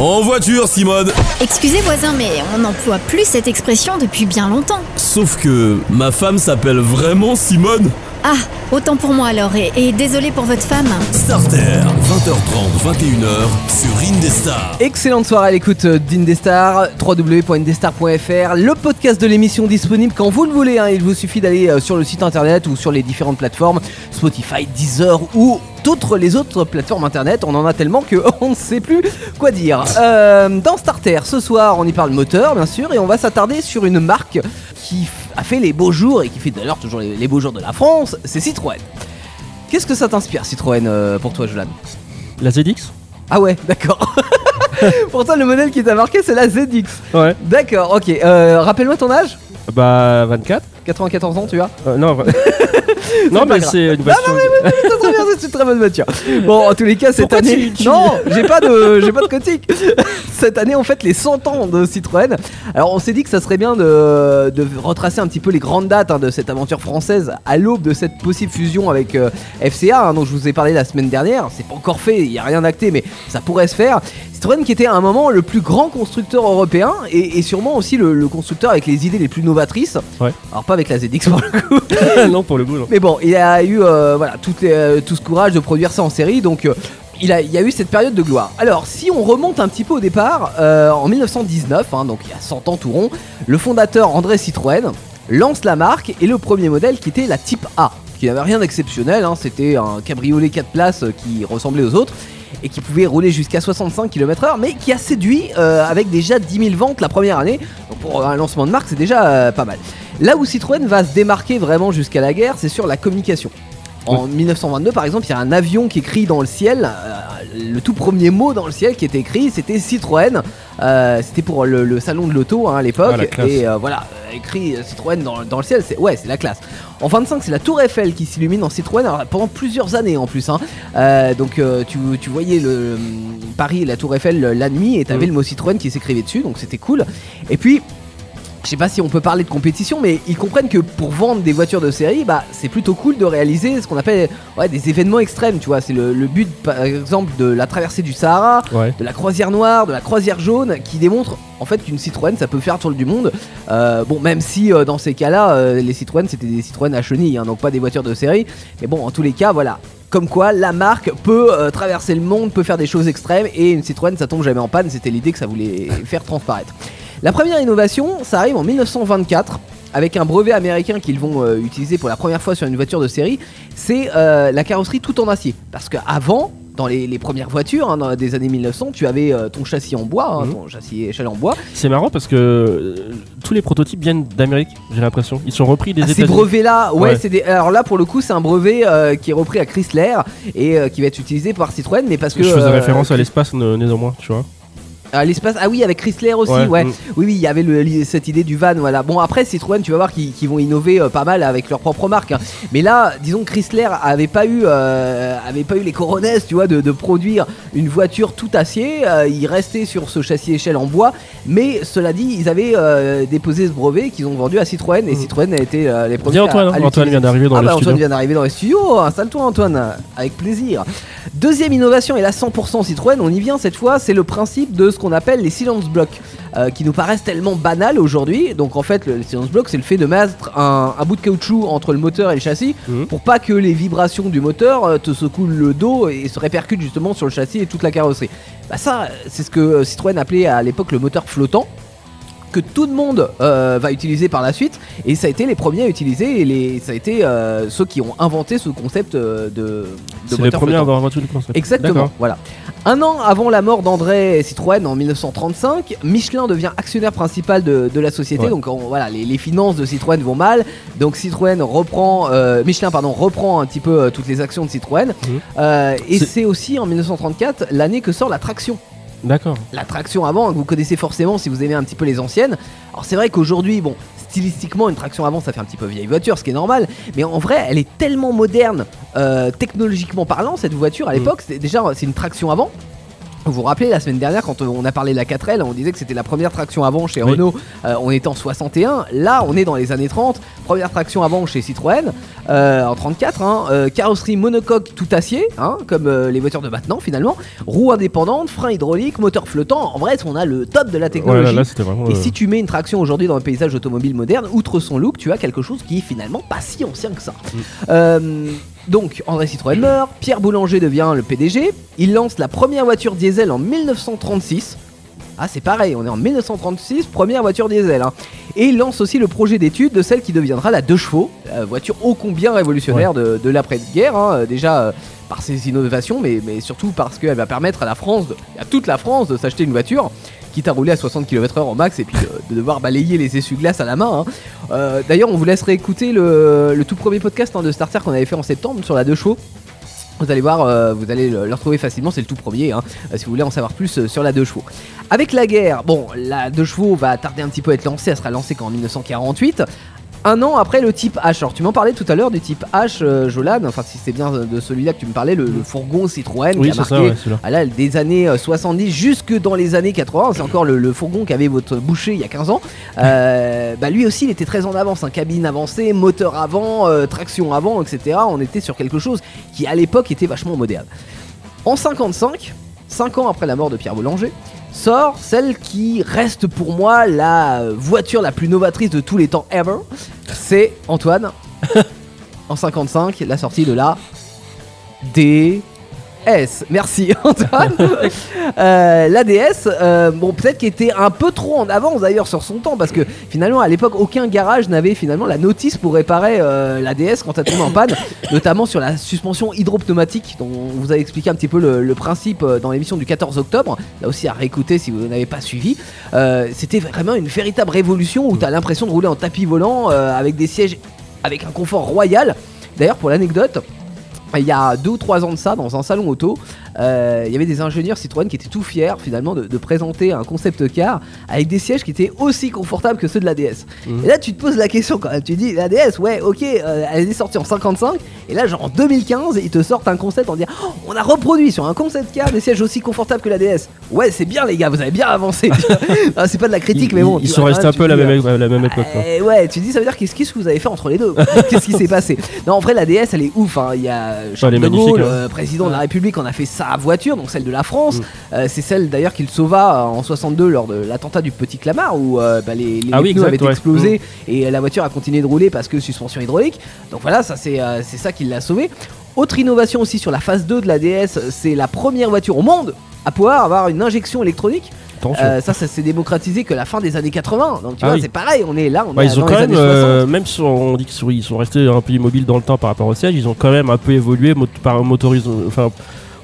En voiture, Simone Excusez voisin, mais on n'emploie plus cette expression depuis bien longtemps. Sauf que ma femme s'appelle vraiment Simone Ah, autant pour moi alors, et, et désolé pour votre femme. Starter, 20h30, 21h, sur Indestar. Excellente soirée à l'écoute d'Indestar, www.indestar.fr, le podcast de l'émission disponible quand vous le voulez. hein. Il vous suffit d'aller euh, sur le site internet ou sur les différentes plateformes, Spotify, Deezer ou toutes les autres plateformes internet. On en a tellement que on ne sait plus quoi dire. Euh, dans Starter, ce soir, on y parle moteur, bien sûr, et on va s'attarder sur une marque qui a fait les beaux jours et qui fait d'ailleurs toujours les, les beaux jours de la France, c'est Citroën. Qu'est-ce que ça t'inspire, Citroën, euh, pour toi, Jolan? La ZX Ah ouais, d'accord. Pourtant, le modèle qui t'a marqué, c'est la ZX. Ouais. D'accord, ok. Euh, Rappelle-moi ton âge? Bah 24 94 ans, tu as? Euh, Non, non mais c'est une voiture. Ça très bien, c'est une très bonne voiture. Bon, en tous les cas, cette Pourquoi année. tu- tu- Non, j'ai pas de, j'ai pas de critique. Cette année, on fête les 100 ans de Citroën. Alors, on s'est dit que ça serait bien de, de retracer un petit peu les grandes dates hein, de cette aventure française à l'aube de cette possible fusion avec euh, FCA, hein, dont je vous ai parlé la semaine dernière. C'est pas encore fait, il y a rien acté, mais ça pourrait se faire. Citroën qui était à un moment le plus grand constructeur européen et, et sûrement aussi le, le constructeur avec les idées les plus novatrices. Ouais. Alors pas avec la ZX pour le coup. non pour le goût. non. Mais bon, il a eu euh, voilà, tout, les- euh, tout ce courage de produire ça en série, donc euh, il, a, il y a eu cette période de gloire. Alors, si on remonte un petit peu au départ, euh, en 1919, hein, donc il y a 100 ans tout rond, le fondateur André Citroën lance la marque et le premier modèle qui était la Type A, qui n'avait rien d'exceptionnel, hein, c'était un cabriolet 4 places euh, qui ressemblait aux autres et qui pouvait rouler jusqu'à 65 km/h, mais qui a séduit euh, avec déjà 10 000 ventes la première année. Donc pour un lancement de marque, c'est déjà euh, pas mal. Là où Citroën va se démarquer vraiment jusqu'à la guerre, c'est sur la communication. En 1922, par exemple, il y a un avion qui écrit dans le ciel. euh, le tout premier mot dans le ciel qui était écrit, c'était Citroën. Euh, c'était pour le, le salon de l'auto hein, à l'époque. Ah, et euh, voilà, écrit Citroën dans, dans le ciel, c'est ouais, c'est la classe. En 25, c'est la Tour Eiffel qui s'illumine en Citroën alors, pendant plusieurs années en plus. hein. Donc tu, tu voyais le hum, Paris, la Tour Eiffel la nuit et t'avais Mhm. le mot Citroën qui s'écrivait dessus, donc c'était cool. Et puis je sais pas si on peut parler de compétition, mais ils comprennent que pour vendre des voitures de série, bah c'est plutôt cool de réaliser ce qu'on appelle ouais, des événements extrêmes, tu vois. C'est le, le but, par exemple, de la traversée du Sahara, Ouais. de la croisière noire, de la croisière jaune, qui démontre en fait qu'une Citroën ça peut faire le tour du monde. Euh, bon, même si euh, dans ces cas-là, euh, les Citroën c'était des Citroën à chenilles, hein, donc pas des voitures de série. Mais bon, en tous les cas, voilà. Comme quoi, la marque peut euh, traverser le monde, peut faire des choses extrêmes, et une Citroën ça tombe jamais en panne. C'était l'idée que ça voulait faire transparaître. La première innovation, ça arrive en 1924 avec un brevet américain qu'ils vont euh, utiliser pour la première fois sur une voiture de série, c'est euh, la carrosserie tout en acier. Parce qu'avant, dans les, les premières voitures hein, dans des années 1900, tu avais euh, ton châssis en bois, hein, Mhm. ton châssis échelle en bois. C'est marrant parce que tous les prototypes viennent d'Amérique, j'ai l'impression. Ils sont repris des Ah, ces États-Unis. brevets-là, ouais, Ouais. c'est des. Alors là, pour le coup, c'est un brevet qui est repris à Chrysler et qui va être utilisé par Citroën, mais parce que. Je faisais référence à l'espace né- néanmoins, tu vois. À l'espace, ah oui, avec Chrysler aussi, ouais. Ouais, mm. Oui, oui, il y avait le- cette idée du van, voilà. Bon, après, Citroën, tu vas voir qu'ils vont innover euh, pas mal avec leur propre marque. hein. Mais là, disons que Chrysler avait pas eu, euh, avait pas eu les coronesses, tu vois, de, de produire une voiture tout acier. Euh, ils restaient sur ce châssis échelle en bois. Mais cela dit, ils avaient euh, déposé ce brevet qu'ils ont vendu à Citroën et Mm. Citroën a été les premiers. Antoine, à hein. Antoine vient d'arriver dans ah le bah Antoine studio. vient d'arriver dans les studios, installe-toi Antoine, avec plaisir. Deuxième innovation et la 100% Citroën, on y vient cette fois, c'est le principe de ce qu'on appelle les silence blocks, euh, qui nous paraissent tellement banals aujourd'hui. Donc en fait, le, le silence block, c'est le fait de mettre un, un bout de caoutchouc entre le moteur et le châssis Mhm. pour pas que les vibrations du moteur euh, te secouent le dos et se répercutent justement sur le châssis et toute la carrosserie. Bah ça, c'est ce que euh, Citroën appelait à l'époque le moteur flottant que tout le monde euh, va utiliser par la suite et ça a été les premiers à utiliser et les, ça a été euh, ceux qui ont inventé ce concept euh, de, de C'est les premiers à avoir inventé le concept. Exactement, voilà. Un an avant la mort d'André Citroën en 1935, Michelin devient actionnaire principal de, de la société. Ouais. Donc on- voilà, les, les finances de Citroën vont mal. Donc Citroën reprend, euh, Michelin pardon reprend un petit peu toutes les actions de Citroën. Mhm. Et c'est aussi en 1934 l'année que sort la traction. D'accord. La traction avant, que vous connaissez forcément si vous aimez un petit peu les anciennes. Alors c'est vrai qu'aujourd'hui, bon, stylistiquement, une traction avant, ça fait un petit peu vieille voiture, ce qui est normal. Mais en vrai, elle est tellement moderne, euh, technologiquement parlant, cette voiture à Mm. l'époque. C'est déjà, c'est une traction avant. Vous vous rappelez la semaine dernière quand on a parlé de la 4L, on disait que c'était la première traction avant chez Oui. Renault, euh, on était en 61, là on est dans les années 30, première traction avant chez Citroën euh, en 34. hein, euh, carrosserie monocoque tout acier, hein, comme euh, les voitures de maintenant finalement. Roues indépendantes, freins hydrauliques, moteur flottant. En vrai, on a le top de la Ouais, technologie. là, là, c'était vraiment. Et euh, si tu mets une traction aujourd'hui dans le paysage automobile moderne, outre son look, tu as quelque chose qui est finalement pas si ancien que ça. Mm. Donc, André Citroën meurt, Pierre Boulanger devient le PDG, il lance la première voiture diesel en 1936. Ah, c'est pareil, on est en 1936, première voiture diesel. hein. Et il lance aussi le projet d'étude de celle qui deviendra la 2 chevaux, la voiture ô combien révolutionnaire de, de l'après-guerre. hein, euh, déjà euh, par ses innovations, mais, mais surtout parce qu'elle va permettre à la France, de- à toute la France, de s'acheter une voiture quitte à rouler à 60 km/h au max et puis de, de devoir balayer les essuie-glaces à la main. hein. Euh, D'ailleurs, on vous laisserait écouter le, tout premier podcast hein, de Starter qu'on avait fait en septembre sur la 2 chevaux. Vous allez voir, euh, vous allez le, retrouver facilement, c'est le tout premier, hein, euh, si vous voulez en savoir plus euh, sur la 2 chevaux. Avec la guerre, bon, la 2 chevaux va tarder un petit peu à être lancée, elle sera lancée qu'en 1948. Un an après le type H. Alors tu m'en parlais tout à l'heure du type H, euh, Jolan, enfin si c'est bien de celui-là que tu me parlais, le, le fourgon Citroën Oui, qui a c'est marqué ça, ouais, ah là, des années euh, 70 jusque dans les années 80, c'est encore le, le fourgon qu'avait votre boucher il y a 15 ans. Euh, bah lui aussi, il était très en avance, hein, cabine avancée, moteur avant, euh, traction avant, etc. On était sur quelque chose qui à l'époque était vachement moderne. En 55, 5 ans après la mort de Pierre Boulanger, sort celle qui reste pour moi la voiture la plus novatrice de tous les temps ever. C'est Antoine. en 55, la sortie de la DS. Merci Antoine. Euh, la DS, euh, bon peut-être qu'il était un peu trop en avance d'ailleurs sur son temps parce que finalement à l'époque aucun garage n'avait finalement la notice pour réparer euh, la DS quand elle tombait en panne, notamment sur la suspension hydropneumatique dont on vous a expliqué un petit peu le, le principe euh, dans l'émission du 14 octobre. Là aussi à réécouter si vous n'avez pas suivi. C'était vraiment une véritable révolution où tu as l'impression de rouler en tapis volant avec des sièges avec un confort royal. D'ailleurs pour l'anecdote, il y a deux ou trois ans de ça, dans un salon auto, euh, il y avait des ingénieurs Citroën qui étaient tout fiers finalement de, de présenter un concept car avec des sièges qui étaient aussi confortables que ceux de la DS. Mhm. Et là, tu te poses la question quand même. Tu dis, la DS, ouais, ok, euh, elle est sortie en 55, et là, genre en 2015, ils te sortent un concept en disant, Oh, on a reproduit sur un concept car des sièges aussi confortables que la DS. Ouais, c'est bien les gars, vous avez bien avancé. Ah, c'est pas de la critique, Ils- mais bon. Ils sont vois, restés un peu à la même, la même époque. quoi. eh ouais, tu dis, ça veut dire qu'est-ce qu'est-ce que vous avez fait entre les deux? Qu'est-ce qui s'est passé? Non, en vrai, la DS, elle est ouf. hein. Il y a Charles elle est de Gaulle, hein. euh, président de la République, on a fait sa voiture, donc celle de la France. Mm. Euh, c'est celle d'ailleurs qu'il sauva euh, en 62 lors de l'attentat du Petit Clamart, où euh, bah, les, les Ah oui, pneus exact, avaient ouais. Mm. explosé et la voiture a continué de rouler parce que suspension hydraulique. Donc voilà, ça c'est euh, c'est ça qui l'a sauvé. Autre innovation aussi sur la phase 2 de la DS, c'est la première voiture au monde à pouvoir avoir une injection électronique. Euh, ça, ça s'est démocratisé que la fin des années 80. Donc tu Ah vois, oui. c'est pareil, on est là, on Ouais, est ils ont quand même, années 60. euh, même si on dit qu'ils sont restés un peu immobiles dans le temps par rapport au siège, ils ont quand même un peu évolué mot- par motorise, enfin,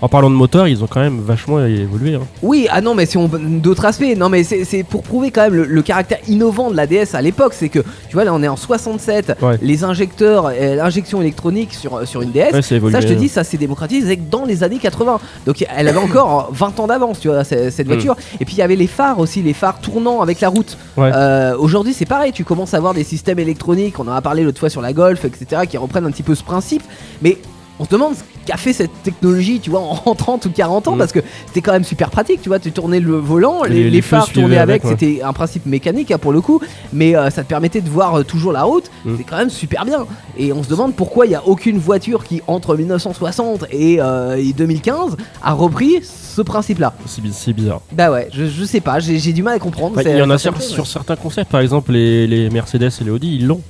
en parlant de moteur, ils ont quand même vachement évolué. hein. Oui, ah non, mais si on d'autres aspects, non, mais c'est pour prouver quand même le, le caractère innovant de la DS à l'époque, c'est que tu vois là on est en 67, Ouais. les injecteurs, euh, l'injection électronique sur sur une DS. Ouais, c'est évolué. Ça, je te dis, ça s'est démocratisé dans les années 80. Donc, elle avait encore 20 ans d'avance, tu vois, ce- cette Mm. voiture. Et puis, il y avait les phares aussi, les phares tournant avec la route. Ouais. Euh, Aujourd'hui, c'est pareil, tu commences à avoir des systèmes électroniques, on en a parlé l'autre fois sur la Golf, etc., qui reprennent un petit peu ce principe. Mais on se demande ce qu'a fait cette technologie, tu vois, en 30 ou 40 ans, Mm. parce que c'était quand même super pratique, tu vois, tu tournais le volant, les, phares tournaient avec, c'était un principe mécanique hein, pour le coup, mais euh, ça te permettait de voir euh, toujours la route, Mm. c'est quand même super bien. Et on se demande pourquoi il n'y a aucune voiture qui, entre 1960 et, euh, et 2015, a repris ce principe-là. C'est bi- c'est bizarre. Bah ouais, je, je sais pas, j'ai du mal à comprendre. Bah, il y en a sur, certains concepts, par exemple les, les Mercedes et les Audi, ils l'ont.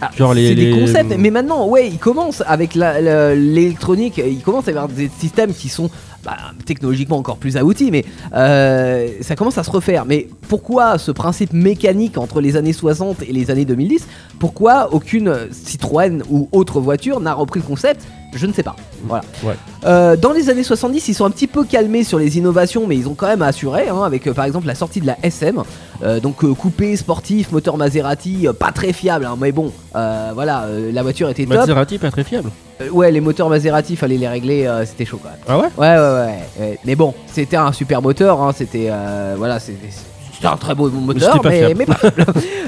Ah, Genre les- c'est des les- concepts, mais maintenant, ouais, ils commencent avec l'électronique, ils commencent à avoir des systèmes qui sont bah, technologiquement encore plus aboutis, mais euh, ça commence à se refaire. Mais pourquoi ce principe mécanique entre les années 60 et les années 2010 Pourquoi aucune Citroën ou autre voiture n'a repris le concept? Je ne sais pas. Voilà. Ouais. Euh, dans les années 70, ils sont un petit peu calmés sur les innovations, mais ils ont quand même assuré, hein, avec euh, par exemple la sortie de la SM, euh, donc coupé, sportif, moteur Maserati, pas très fiable, hein, mais bon, voilà, la voiture était top. Maserati, pas très fiable. Euh, ouais, les moteurs Maserati, fallait les régler, euh, c'était chaud quand même. Ah ouais? Ouais, ouais, ouais, ouais. Mais bon, c'était un super moteur, hein, c'était, euh, voilà, c'était- c'était un très beau moteur, mais, pas.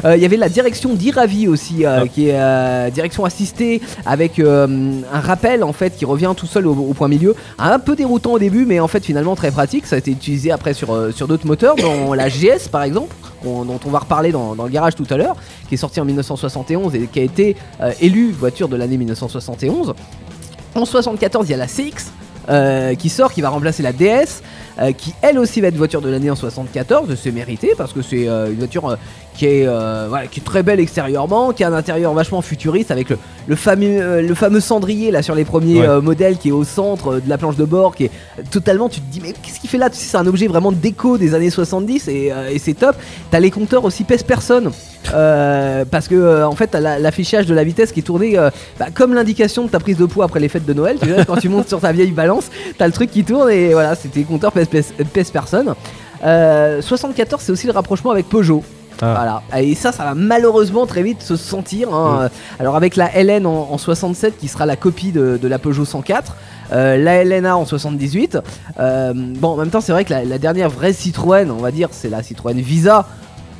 Euh, Il y avait la direction d'Iravi aussi, euh, Ah. qui est euh, direction assistée avec un rappel en fait qui revient tout seul au, au point milieu. Un peu déroutant au début, mais en fait finalement très pratique. Ça a été utilisé après sur, sur d'autres moteurs, dans la GS par exemple, dont on va reparler dans, dans le garage tout à l'heure, qui est sorti en 1971 et qui a été euh, élu voiture de l'année 1971. En 74, il y a la CX euh, qui sort, qui va remplacer la DS, euh, qui elle aussi va être voiture de l'année en 74. C'est mérité parce que c'est euh, une voiture euh, qui, est, voilà, qui est très belle extérieurement, qui a un intérieur vachement futuriste avec le, le fameux, le fameux cendrier là sur les premiers Ouais. modèles qui est au centre de la planche de bord, qui est totalement. Tu te dis, mais qu'est-ce qu'il fait là? Tu sais, C'est un objet vraiment déco des années 70 et, et c'est top. T'as les compteurs aussi pèse personne. Parce que en fait l'affichage de la vitesse qui est tourné bah, comme l'indication de ta prise de poids après les fêtes de Noël tu vois, quand tu montes sur ta vieille balance t'as le truc qui tourne et voilà c'était compteur pèse, pèse- pèse personne Euh, 74 c'est aussi le rapprochement avec Peugeot Ah. voilà et ça ça va malheureusement très vite se sentir hein. alors avec la LN en, en 67 qui sera la copie de, de la Peugeot 104 euh, la LNA en 78 Euh, bon en même temps c'est vrai que la, la dernière vraie Citroën on va dire c'est la Citroën Visa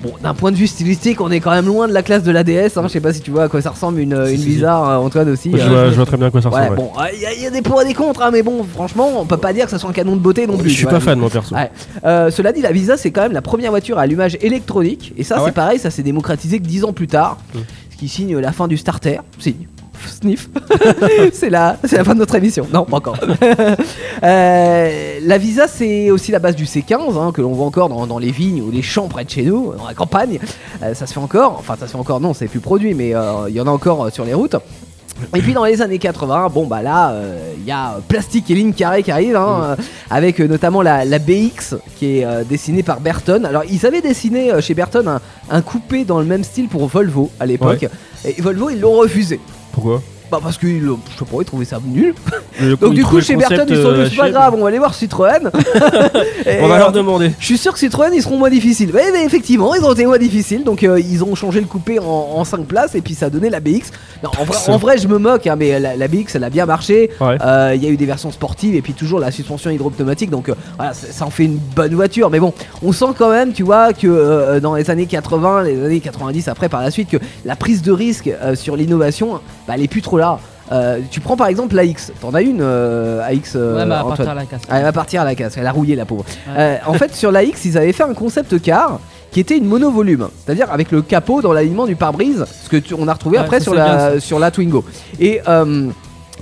Bon, d'un point de vue stylistique, on est quand même loin de la classe de l'ADS. Hein. Je sais pas si tu vois à quoi ça ressemble une, une Visa, euh, Antoine aussi. Je euh. vois, je vois très bien à quoi ça ressemble. Ouais, bon, il y, a- y a des pour et des contre, hein, mais bon, franchement, on peut pas dire que ça soit un canon de beauté non plus. je suis vois. pas fan, moi perso. Ouais. Euh, cela dit, la Visa, c'est quand même la première voiture à allumage électronique. Et ça, Ah c'est pareil, ça s'est démocratisé que 10 ans plus tard. Mm. Ce qui signe la fin du starter. Signe. Sniff. c'est la, c'est la fin de notre émission. Non, pas encore. Euh, la Visa, c'est aussi la base du C15, hein, que l'on voit encore dans, dans les vignes ou les champs près de chez nous, dans la campagne. Euh, ça se fait encore. Enfin, ça se fait encore, non, c'est plus produit, mais euh, il y en a encore sur les routes. Et puis dans les années 80, bon bah là, euh, il y a Plastique et Ligne Carrée qui arrive, hein, euh, avec euh, notamment la, la BX qui est dessinée par Burton. Alors ils avaient dessiné chez Burton un, un coupé dans le même style pour Volvo à l'époque. Et Volvo ils l'ont refusé. Pourquoi Bah parce euh, je sais pas, ils trouvaient ça nul. Donc du coup chez concept, ils se sont dit euh, c'est pas grave, on va aller voir Citroën. On va euh, leur demander. je suis sûr que Citroën ils seront moins difficiles. Ouais, mais effectivement, ils ont été moins difficiles. Donc euh, ils ont changé le coupé en, 5 places et puis ça a donné la BX. Non, en, vrai, en vrai, je me moque, hein, mais la, la BX elle a bien marché. Ouais. Euh, Il y a eu des versions sportives et puis toujours la suspension hydropneumatique. Donc euh, voilà, ça, ça en fait une bonne voiture. Mais bon, on sent quand même, tu vois, que dans les années 80, les années 90 après par la suite, que la prise de risque sur l'innovation, bah, elle est plus trop là. Euh, tu prends par exemple la X. T'en as une euh, AX euh, ouais, à Antoine partir de la casse. ah, elle va partir à la casse, elle a rouillé la pauvre. Ouais. Euh, en fait, sur la X, ils avaient fait un concept car qui était une monovolume, c'est-à-dire avec le capot dans l'alignement du pare-brise, ce que tu- on a retrouvé Ouais, après sur la, bien, sur la Twingo. Et euh,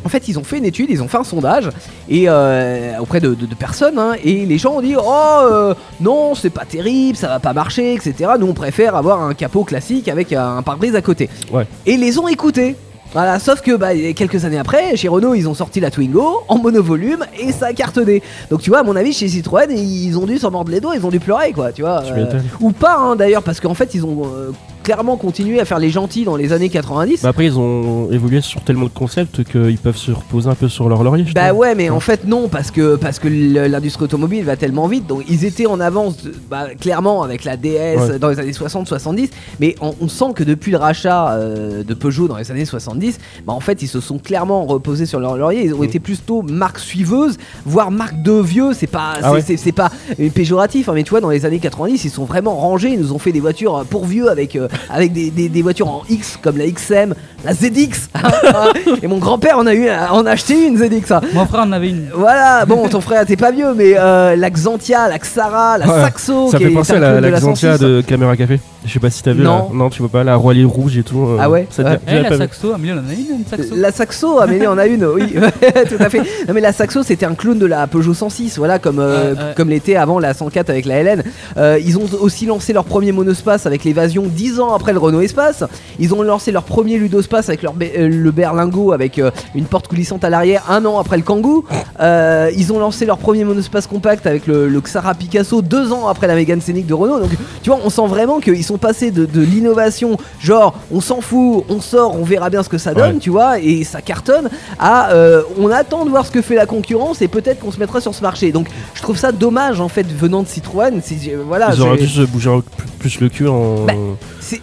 en fait, ils ont fait une étude, ils ont fait un sondage et euh, auprès de, de- de personnes, hein, et les gens ont dit oh euh, non, c'est pas terrible, ça va pas marcher, etc. Nous, on préfère avoir un capot classique avec un pare-brise à côté. Ouais. Et ils les ont écoutés. Voilà, sauf que bah, quelques années après, chez Renault, ils ont sorti la Twingo en monovolume et ça a cartonné. Donc tu vois, à mon avis, chez Citroën, ils ont dû s'en mordre les doigts, ils ont dû pleurer, quoi, tu vois. Tu euh, ou pas, hein, d'ailleurs, parce qu'en fait, ils ont euh, clairement continué à faire les gentils dans les années 90. Bah après, ils ont évolué sur tellement de concepts qu'ils peuvent se reposer un peu sur leur laurier. Bah ouais, mais en fait non, parce que parce que l'industrie automobile va tellement vite, donc ils étaient en avance, bah, clairement avec la DS Ouais. dans les années 60-70, mais on, on sent que depuis le rachat euh, de Peugeot dans les années 70, bah en fait ils se sont clairement reposés sur leur laurier, ils ont Mm. été plutôt marque suiveuse, voire marque de vieux, c'est pas Ah ouais. c'est pas péjoratif, hein, mais tu vois dans les années 90 ils sont vraiment rangés, ils nous ont fait des voitures pour vieux avec euh, avec des, des- des voitures en X comme la XM, la ZX, et mon grand-père en a eu, en a acheté une ZX. hein. Mon frère en avait une. Voilà, bon, ton frère, t'es pas vieux, mais euh, la Xantia, la Xara, la Ouais, Saxo, Ça qui fait est penser à la, clone de la Xantia 106. de Caméra Café. Je sais pas si t'as vu. Non. là. Non, tu vois pas la Roilier rouge et tout. euh, Ah ouais ça Eh, la Saxo, Amélie en en a une, une Saxo. La Saxo, Amélie en a une, oui, tout à fait. Non, mais la Saxo, c'était un clone de la Peugeot 106, voilà, comme, euh, Ouais, ouais. comme l'était avant la 104 avec la LN. Euh, ils ont aussi lancé leur premier monospace avec l'évasion 10 ans après le Renault Espace. Ils ont lancé leur premier ludospace avec leur Be- euh, le Berlingo avec euh, une porte coulissante à l'arrière un an après le Kangoo. Euh, ils ont lancé leur premier monospace compact avec le, le Xara Picasso deux ans après la Mégane Scénic de Renault. Donc tu vois, on sent vraiment qu'ils sont passés de, de l'innovation, genre on s'en fout, on sort, on verra bien ce que ça donne, Ouais. tu vois, et ça cartonne, à euh, on attend de voir ce que fait la concurrence et peut-être qu'on se mettra sur ce marché. Donc je trouve ça dommage en fait venant de Citroën. Si, j'ai- voilà, Ils auraient dû se bouger plus le cul en. Bah, c'est-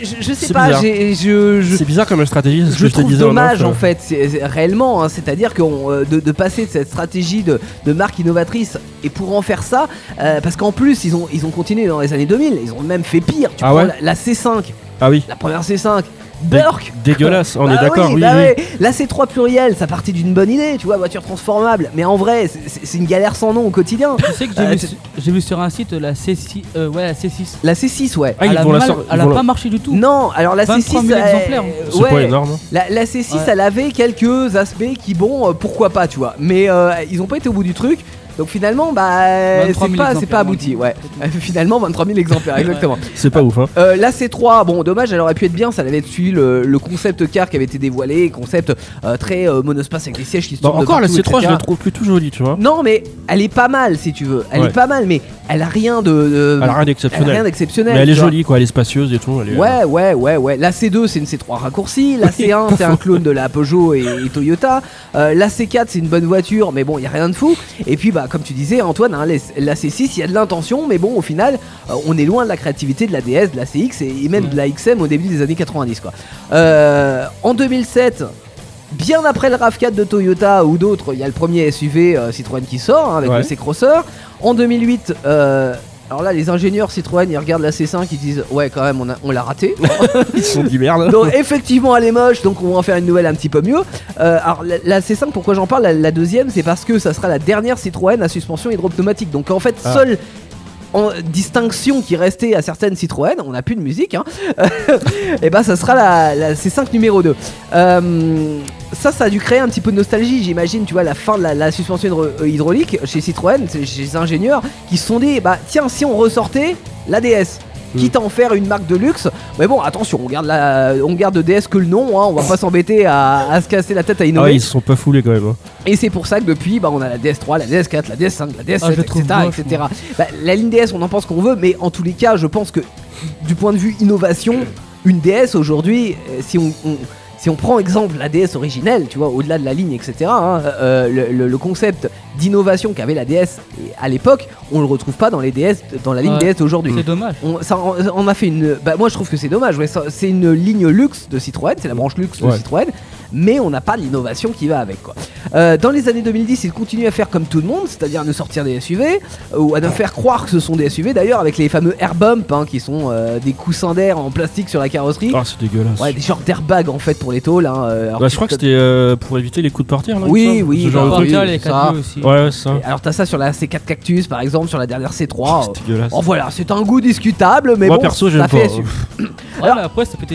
je, je sais C'est pas, bizarre. j'ai- je, je, C'est bizarre comme stratégie, je que trouve dommage en euh. fait, c'est- réellement, hein, c'est-à-dire que de, de passer de cette stratégie de, de marque innovatrice et pour en faire ça, euh, parce qu'en plus ils ont, ils ont continué dans les années 2000, ils ont même fait pire. Tu Ah prends ouais la, la C5, Ah oui, la première C5, Dégueulasse, on Bah est d'accord, oui, bah oui. ouais. La C3 pluriel, ça partait d'une bonne idée, tu vois, voiture transformable, mais en vrai, c'est- c'est c'est une galère sans nom au quotidien. Tu sais que j'ai Euh, vu, c'est- sur un site la C6. euh, ouais, la C6. La C6, ouais. Ah, ils elle a, vont la mal- ils elle a la- pas marché du tout. Non, alors la 23 C6, 000 euh, exemplaires. C'est ouais. pas énorme. hein. La, la C6, Ouais. elle avait quelques aspects qui, bon, euh, pourquoi pas, tu vois. Mais euh, ils ont pas été au bout du truc. Donc finalement, bah, 23 c'est 000 pas, c'est pas abouti, ouais. finalement, 23 000 exemplaires, exactement. C'est pas ouf, hein. Euh, la C3, bon, dommage, elle aurait pu être bien, ça avait suivi le, le concept car qui avait été dévoilé, concept euh, très euh, monospace avec des sièges qui se Bon, tournent de encore la partout, C3, je la trouve plutôt jolie, tu vois. Non, mais elle est pas mal, si tu veux. Elle Ouais. est pas mal, mais elle a rien de. de- Elle a rien d'exceptionnel. Mais elle est jolie, quoi, elle est spacieuse et tout. elle est- Ouais, ouais, ouais, ouais. La C2, c'est une C3 raccourcie. La C1, c'est un clone de la Peugeot et, et Toyota. Euh, la C4, c'est une bonne voiture, mais bon, il y a rien de fou. Et puis, bah, comme tu disais, Antoine, hein, les- la C6, il y a de l'intention, mais bon, au final, euh, on est loin de la créativité de la DS, de la CX et, et même de la XM au début des années 90, quoi. Euh, en 2007. Bien après le RAV4 de Toyota ou d'autres, il y a le premier SUV euh, Citroën qui sort hein, avec Ouais. le C-Crosser. En 2008, euh, alors là, les ingénieurs Citroën, ils regardent la C5, ils disent Ouais, quand même, on, a- on l'a raté. Ils sont dit merde. donc, effectivement, elle est moche, donc on va en faire une nouvelle un petit peu mieux. Euh, alors, la, la C5, pourquoi j'en parle? La, la deuxième, c'est parce que ça sera la dernière Citroën à suspension hydropneumatique. Donc, en fait, Ah. seule en distinction qui restait à certaines Citroën, on n'a plus de musique, hein, et bah ça sera la, la C5 numéro 2. Euh, ça, ça a dû créer un petit peu de nostalgie, j'imagine, tu vois, la fin de la, suspension euh, hydraulique chez Citroën, chez les ingénieurs, qui se sont dit, bah tiens, si on ressortait la DS, quitte à en faire une marque de luxe, mais bon, attention, on garde, la, on garde DS que le nom, hein, on va pas s'embêter à, à se casser la tête à Ah innover. ouais, ils se sont pas foulés quand même. hein. Et c'est pour ça que depuis, bah, on a la DS3, la DS4, la DS5, la DS7, Ah, je la trouve etc. moche, etc. Bah, la ligne DS, on en pense qu'on veut, mais en tous les cas, je pense que du point de vue innovation, une DS aujourd'hui, euh, si on, on- si on prend exemple la DS originelle, tu vois, au-delà de la ligne, etc., hein, euh, le, le- le concept d'innovation qu'avait la DS à l'époque, on le retrouve pas dans les DS, dans la ligne Ouais. DS aujourd'hui. C'est dommage. On, ça, on, on a fait une. Bah, moi, je trouve que c'est dommage. ouais, c'est une ligne luxe de Citroën, c'est la branche luxe de. Citroën, mais on n'a pas l'innovation qui va avec. Quoi. Euh, dans les années 2010, ils continuent à faire comme tout le monde, c'est-à-dire à nous sortir des SUV, euh, ou à nous faire croire que ce sont des SUV, d'ailleurs, avec les fameux air bump, hein, qui sont euh, des coussins d'air en plastique sur la carrosserie. Ah, c'est dégueulasse. Ouais, des genres d'airbag en fait pour les tôles. Hein, alors Bah, je crois que c'était euh, pour éviter les coups de portière, là. Oui, oui, ce genre bah, de oui. truc. les ça. 4 aussi. Ouais. Alors t'as ça sur la C4 Cactus par exemple, sur la dernière C3. Oh, c'est dégueulasse. Oh voilà, c'est un goût discutable, mais Moi bon, perso, ça fait pas. SUV. Ouais, mais après, ça peut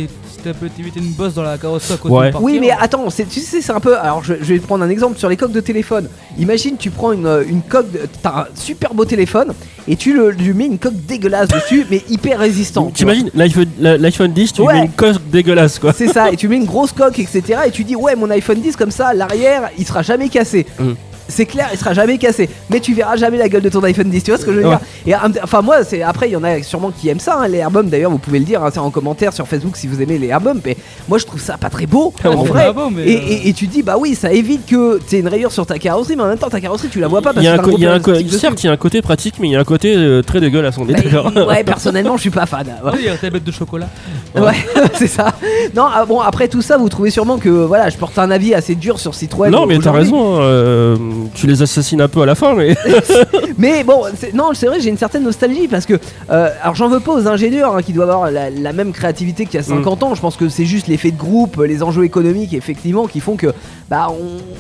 ça peut t'éviter une bosse dans la carrosserie à cause Ouais. Oui, mais attends, c'est- tu sais, c'est un peu. Alors, je, je vais te prendre un exemple sur les coques de téléphone. Imagine, tu prends une, euh, une coque, de- t'as un super beau téléphone et tu le, lui mets une coque dégueulasse dessus, mais hyper résistant. T'imagines l'iPhone la- l'iPhone 10, tu lui Ouais. mets une coque dégueulasse quoi. C'est ça, et tu mets une grosse coque, etc. Et tu dis, ouais, mon iPhone 10, comme ça, l'arrière, il sera jamais cassé. Mm. C'est clair, il sera jamais cassé. Mais tu verras jamais la gueule de ton iPhone 10, tu vois ce que je veux Ouais. dire Et enfin, moi, c'est après, il y en a sûrement qui aiment ça, hein, les airbums. D'ailleurs, vous pouvez le dire hein, c'est en commentaire sur Facebook si vous aimez les airbums. Mais moi, je trouve ça pas très beau, Ah, en vrai. beau, mais, et, euh, et- et tu dis, bah oui, ça évite que tu aies une rayure sur ta carrosserie, mais en même temps, ta carrosserie, tu la vois pas parce Il y a que un y a un certes, il y a un côté pratique, mais il y a un côté euh, très dégueulasse, on est Bah, ouais, personnellement, je suis pas fan. Oui, il y a ta bête de chocolat. Ouais, c'est ça. Non, ah, bon, après tout ça, vous trouvez sûrement que voilà, je porte un avis assez dur sur Citroën. non, mais t'as raison, hein, euh, tu les assassines un peu à la fin, mais. Mais bon, non, c'est vrai, j'ai une certaine nostalgie parce que, euh, alors j'en veux pas aux ingénieurs hein, qui doivent avoir la, la même créativité qu'il y a 50 ans. Je pense que c'est juste l'effet de groupe, les enjeux économiques, effectivement, qui font que, bah,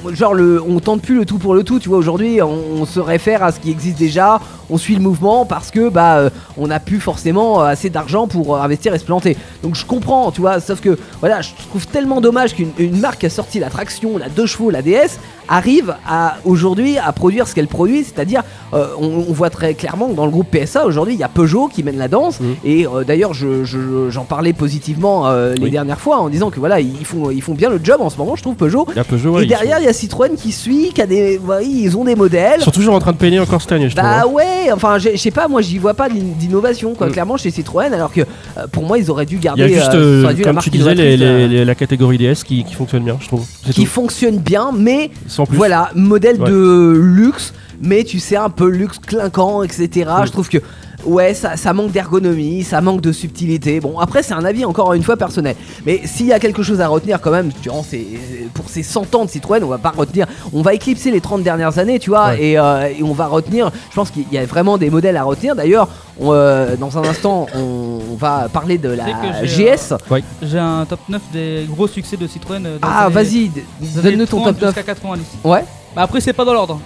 on, genre, le, on tente plus le tout pour le tout. Tu vois, aujourd'hui, on, on se réfère à ce qui existe déjà, on suit le mouvement parce que, bah, euh, on n'a plus forcément assez d'argent pour euh, investir et se planter. Donc je comprends, tu vois, sauf que, voilà, je trouve tellement dommage qu'une une marque qui a sorti la traction, la 2 chevaux, la DS, arrive à aujourd'hui à produire ce qu'elle produit, c'est-à-dire euh, on, on voit très clairement que dans le groupe PSA aujourd'hui il y a Peugeot qui mène la danse Mhm. et euh, d'ailleurs je- je- j'en parlais positivement euh, les Oui. dernières fois en disant que voilà ils font ils font bien le job en ce moment je trouve Peugeot Il y a Peugeot, ouais, et derrière il y a Citroën qui suit qui a des ils ont des modèles Ils sont toujours en train de peiner encore cette année, je trouve. bah hein. ouais, enfin je sais pas, moi j'y vois pas d'in- d'innovation quoi, Mm. clairement chez Citroën, alors que euh, pour moi ils auraient dû Il garder, y a juste, euh, euh, dû la comme marque tu disais, les, innovatrice, les- les- la catégorie DS qui, qui fonctionne bien, je trouve. Qui tout. fonctionne bien, mais Sans plus. voilà, modèle Ouais. de luxe, mais tu sais, un peu luxe clinquant, etc. Mm. Je trouve que ouais, ça, ça manque d'ergonomie, ça manque de subtilité. Bon, après, c'est un avis encore une fois personnel. Mais s'il y a quelque chose à retenir quand même, durant ces, pour ces 100 ans de Citroën, on va pas retenir, on va éclipser les 30 dernières années, tu vois, Ouais. et, euh, et on va retenir, je pense qu'il y a vraiment des modèles à retenir. D'ailleurs, euh, dans un instant, on, on va parler de la j'ai, GS. J'ai un top 9 des gros succès de Citroën. euh, dans Ah, vas-y, donne-nous ton 30 top 9. Jusqu'à 90. Ouais, Bah après, c'est pas dans l'ordre.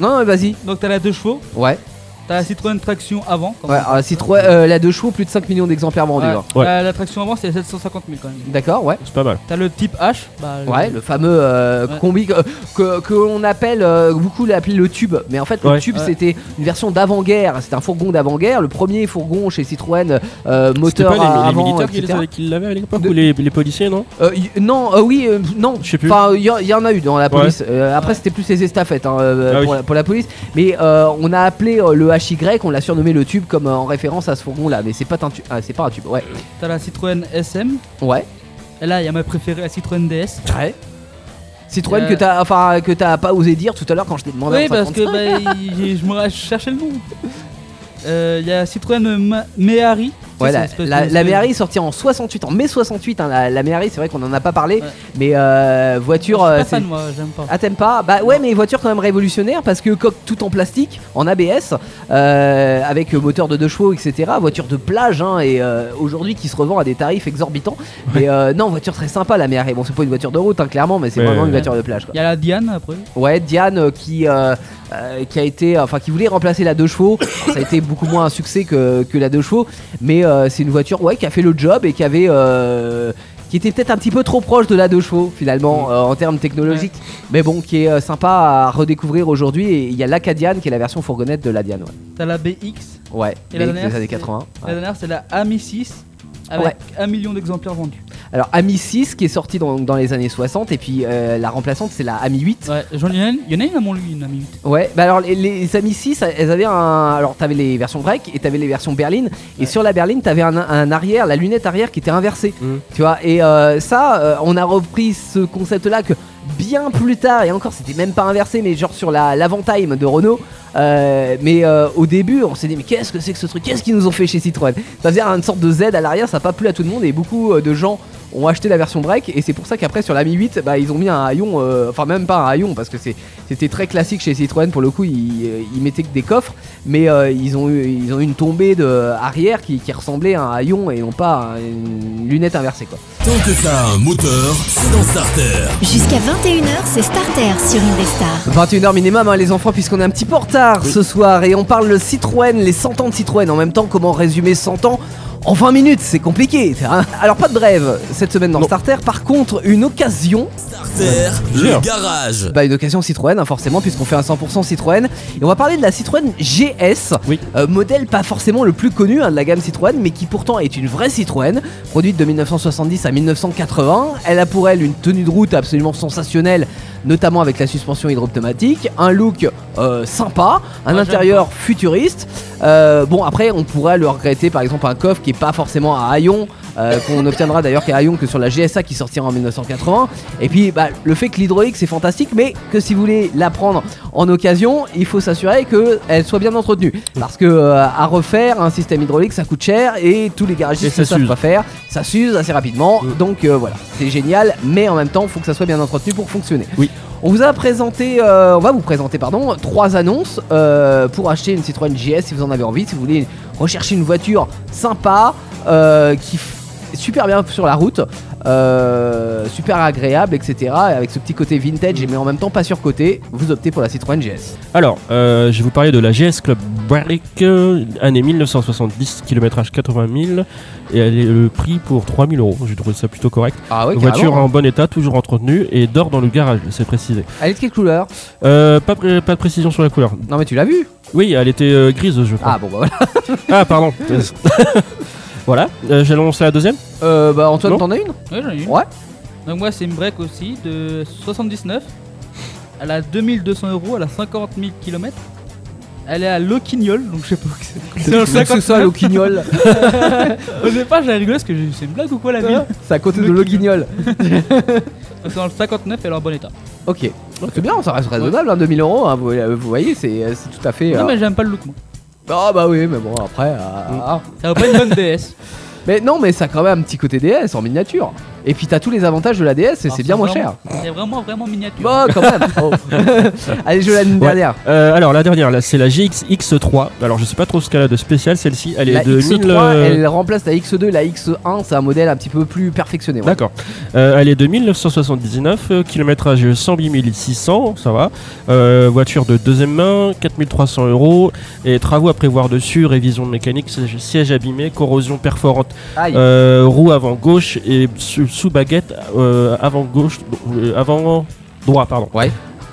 non, non, vas-y, Donc, t'as la 2 chevaux, ouais. T'as la Citroën traction avant. quand Ouais, même. alors, Citroën, euh, la 2 chevaux, plus de 5 millions d'exemplaires vendus. Ouais. hein. Ouais. La, la traction avant, c'est 750 000 quand même. D'accord, ouais. C'est pas mal. T'as le type H. Bah, Ouais, le fameux euh, Ouais. combi que- que que l'on appelle euh, beaucoup l'appelé le tube, mais en fait le Ouais. tube Ouais. c'était une version d'avant-guerre, c'était un fourgon d'avant-guerre, le premier fourgon chez Citroën euh, C'était moteur pas les, à les avant, militaires qui, etc. les- qui l'avaient à l'époque De- ou les, les policiers, non Euh, y- non, euh, oui, euh, non. Je sais plus. Enfin, il y, en- il y en a eu dans la Ouais. police. Euh, après, c'était plus les estafettes hein, euh, Ah oui. pour, la, pour la police. Mais euh, on a appelé euh, le HY, on l'a surnommé le tube comme euh, en référence à ce fourgon-là. Mais c'est pas un tube. Ah, c'est pas un tube. Ouais. T'as la Citroën SM. Ouais. Et là, il y a ma préférée, la Citroën DS. Ouais. Citroën Euh, que t'as, enfin que t'as pas osé dire tout à l'heure quand je t'ai demandé. Oui, en parce que 55. bah, il- je me je cherchais le nom. Euh, Il y a Citroën Ma- Méhari. Ouais, la, espèce la, la Méhari est sortie en 68, en mai 68. hein, la, la Méhari, c'est vrai qu'on en a pas parlé, Ouais. mais euh, voiture. Je suis euh, pas fan, moi, j'aime pas. Ah t'aimes pas? Bah ouais mais voiture quand même révolutionnaire parce que coque tout en plastique, en ABS, euh, avec moteur de 2 chevaux etc. Voiture de plage hein, et euh, aujourd'hui qui se revend à des tarifs exorbitants. Mais euh, non voiture très sympa la Méhari. Bon c'est pas une voiture de route hein, clairement mais c'est Ouais, vraiment une voiture de plage. Il y a la Diane après. Ouais Diane qui, euh, euh, qui a été, enfin qui voulait remplacer la 2 chevaux. Ça a été beaucoup moins un succès que, que la 2 chevaux mais c'est une voiture ouais qui a fait le job et qui avait... euh, qui était peut-être un petit peu trop proche de la 2 chevaux finalement euh, en termes technologiques mais bon qui est euh, sympa à redécouvrir aujourd'hui et il y a l'Acadiane qui est la version fourgonnette de la Diane ouais, T'as la BX. ouais Et la des- dernière, des années c'est- 80 La ouais. dernière, c'est la AMI 6 avec un million d'exemplaires vendus. Alors Ami 6 qui est sorti dans, dans les années 60 et puis euh, la remplaçante c'est la Ami 8 Ouais, j'en- il y en a une- il y en a une à mon lui, une AMI 8. Ouais, bah alors les, les Ami 6, elles avaient un. Alors t'avais les versions break et t'avais les versions berline. Et Ouais. sur la berline, t'avais un, un arrière, la lunette arrière qui était inversée. Mhm. Tu vois, et euh, ça, euh, on a repris ce concept-là que bien plus tard, et encore c'était même pas inversé, mais genre sur la l'Avantime de Renault. Euh, mais euh, au début, on s'est dit, mais qu'est-ce que c'est que ce truc? Qu'est-ce qu'ils nous ont fait chez Citroën? Ça faisait une sorte de Z à l'arrière, ça n'a pas plu à tout le monde, et beaucoup euh, de gens ont acheté la version break et c'est pour ça qu'après sur la Mi 8 bah, ils ont mis un haillon euh, enfin même pas un haillon parce que c'était très classique chez Citroën pour le coup ils, euh, ils mettaient que des coffres mais euh, ils ont eu ils ont eu une tombée de arrière qui, qui ressemblait à un haillon et non pas à une lunette inversée quoi. Tant que a un moteur, c'est dans Starter. Jusqu'à 21h, c'est Starter sur Indestar. 21h minimum hein, les enfants puisqu'on est un petit peu en retard ce soir et on parle de Citroën, les 100 ans de Citroën en même temps comment résumer 100 ans en 20 minutes, c'est compliqué. hein. Alors pas de brève cette semaine dans Non. Starter, par contre une occasion Starter, le garage. Bah une occasion Citroën hein, forcément puisqu'on fait un 100% Citroën et on va parler de la Citroën GS Oui. euh, modèle pas forcément le plus connu hein, de la gamme Citroën mais qui pourtant est une vraie Citroën produite de 1970 à 1980 elle a pour elle une tenue de route absolument sensationnelle notamment avec la suspension hydropneumatique un look euh, sympa un Ouais, intérieur futuriste. Euh, bon après on pourrait le regretter par exemple un coffre qui est pas forcément à haillons euh, qu'on obtiendra d'ailleurs qu'à que sur la GSA qui sortira en 1980 et puis bah, le fait que l'hydraulique c'est fantastique mais que si vous voulez la prendre en occasion il faut s'assurer qu'elle soit bien entretenue. Parce que euh, à refaire un système hydraulique ça coûte cher et tous les garagistes ne savent pas faire. Ça s'use assez rapidement. Mm. donc euh, voilà. C'est génial mais en même temps il faut que ça soit bien entretenu pour fonctionner. Oui. on vous a présenté, euh, on va vous présenter pardon, trois annonces euh, pour acheter une Citroën GS si vous en avez envie, si vous voulez rechercher une voiture sympa euh, qui super bien sur la route, euh, super agréable, etc. Avec ce petit côté vintage mais en même temps pas surcoté, vous optez pour la Citroën GS. Alors, euh, je vais vous parler de la GS Club Break, année 1970, kilométrage 80 000, et elle est le prix pour 3000 euros. J'ai trouvé ça plutôt correct. Ah ouais, Voiture en bon état, toujours entretenue, et dort dans le garage, c'est précisé. Elle est de quelle couleur? Euh, pas, pré- pas de précision sur la couleur. Non mais tu l'as vu Oui, elle était grise, je crois. Ah bon bah voilà. Ah, pardon. voilà, euh, j'ai lancé la deuxième. Euh, bah Antoine Non. t'en as une Ouais, j'en ai une. Ouais. Donc, moi, c'est une break aussi de 79. Elle a 2200 euros, elle a 50 000 km. Elle est à Loquignol, donc je sais pas où c'est. C'est dans le C'est ça 59. le quignol. Au départ, j'ai rigolé parce que j'ai- c'est une blague ou quoi la ville C'est à côté de guignol. C'est dans le 59, elle est en bon état. Ok. C'est bien, ça reste raisonnable, hein, 2000 euros. hein, vous, vous voyez, c'est c'est tout à fait. Non, euh, mais j'aime pas le look, moi. Ah bah oui, mais bon, après. ah. Ça vaut pas une bonne DS. Mais non, mais ça a quand même un petit côté DS en miniature. Et puis t'as tous les avantages de la DS et Alors, c'est bien moins vraiment- cher. C'est vraiment, vraiment miniature. Bon, quand même. Oh. Allez, je Ouais. dernière. Euh, alors la dernière, là, c'est la GX X3. Alors je sais pas trop ce qu'elle a de spécial, celle-ci. Elle est La de X3, 1000. euh, elle remplace la X2, la X1, c'est un modèle un petit peu plus perfectionné. ouais. D'accord. Euh, elle est de 1979, euh, kilométrage 108 600, ça va. Euh, voiture de deuxième main, 4300 euros. Et travaux à prévoir dessus, révision mécanique, siège- abîmé, corrosion perforante, euh, roue avant gauche et sous baguette euh, avant gauche, euh, avant droit, pardon. Ouais.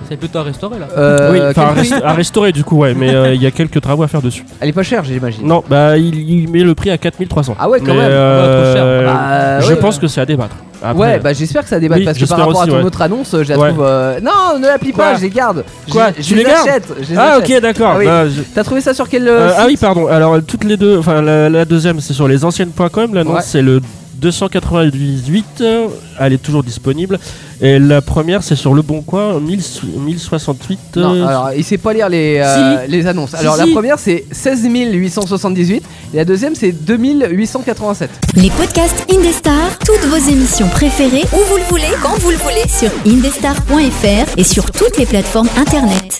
C'est plutôt à restaurer là. Euh, oui, enfin à, rest- restaurer du coup, ouais, mais euh, il y a quelques travaux à faire dessus. Elle est pas chère, j'imagine. Non, bah il, il met le prix à 4300. Ah ouais, quand Mais, même. euh, trop cher. Bah, je ouais. pense que c'est à débattre. Après, ouais, bah j'espère que ça débat Oui, parce que par j'espère rapport aussi, à ton ouais. autre annonce, je la Ouais. trouve. euh, Non, ne l'applique pas, je les garde. Quoi je, Tu les les gardes achète. je les Ah achète. ok d'accord. Ah oui. Bah, je- T'as trouvé ça sur quel ah oui, pardon. Alors, toutes les deux, enfin, la, la deuxième, c'est sur les anciennes.com. L'annonce, Ouais. c'est le 298. euh, Elle est toujours disponible. Et la première, c'est sur Le Bon Coin, 1000 1068. Non, euh, alors il sait pas lire les, euh, les annonces. Si, Alors la si. première c'est 16 878 et la deuxième c'est 2887. Les podcasts Indestar, toutes vos émissions préférées, où vous le voulez, quand vous le voulez, sur indestar.fr et sur toutes les plateformes internet.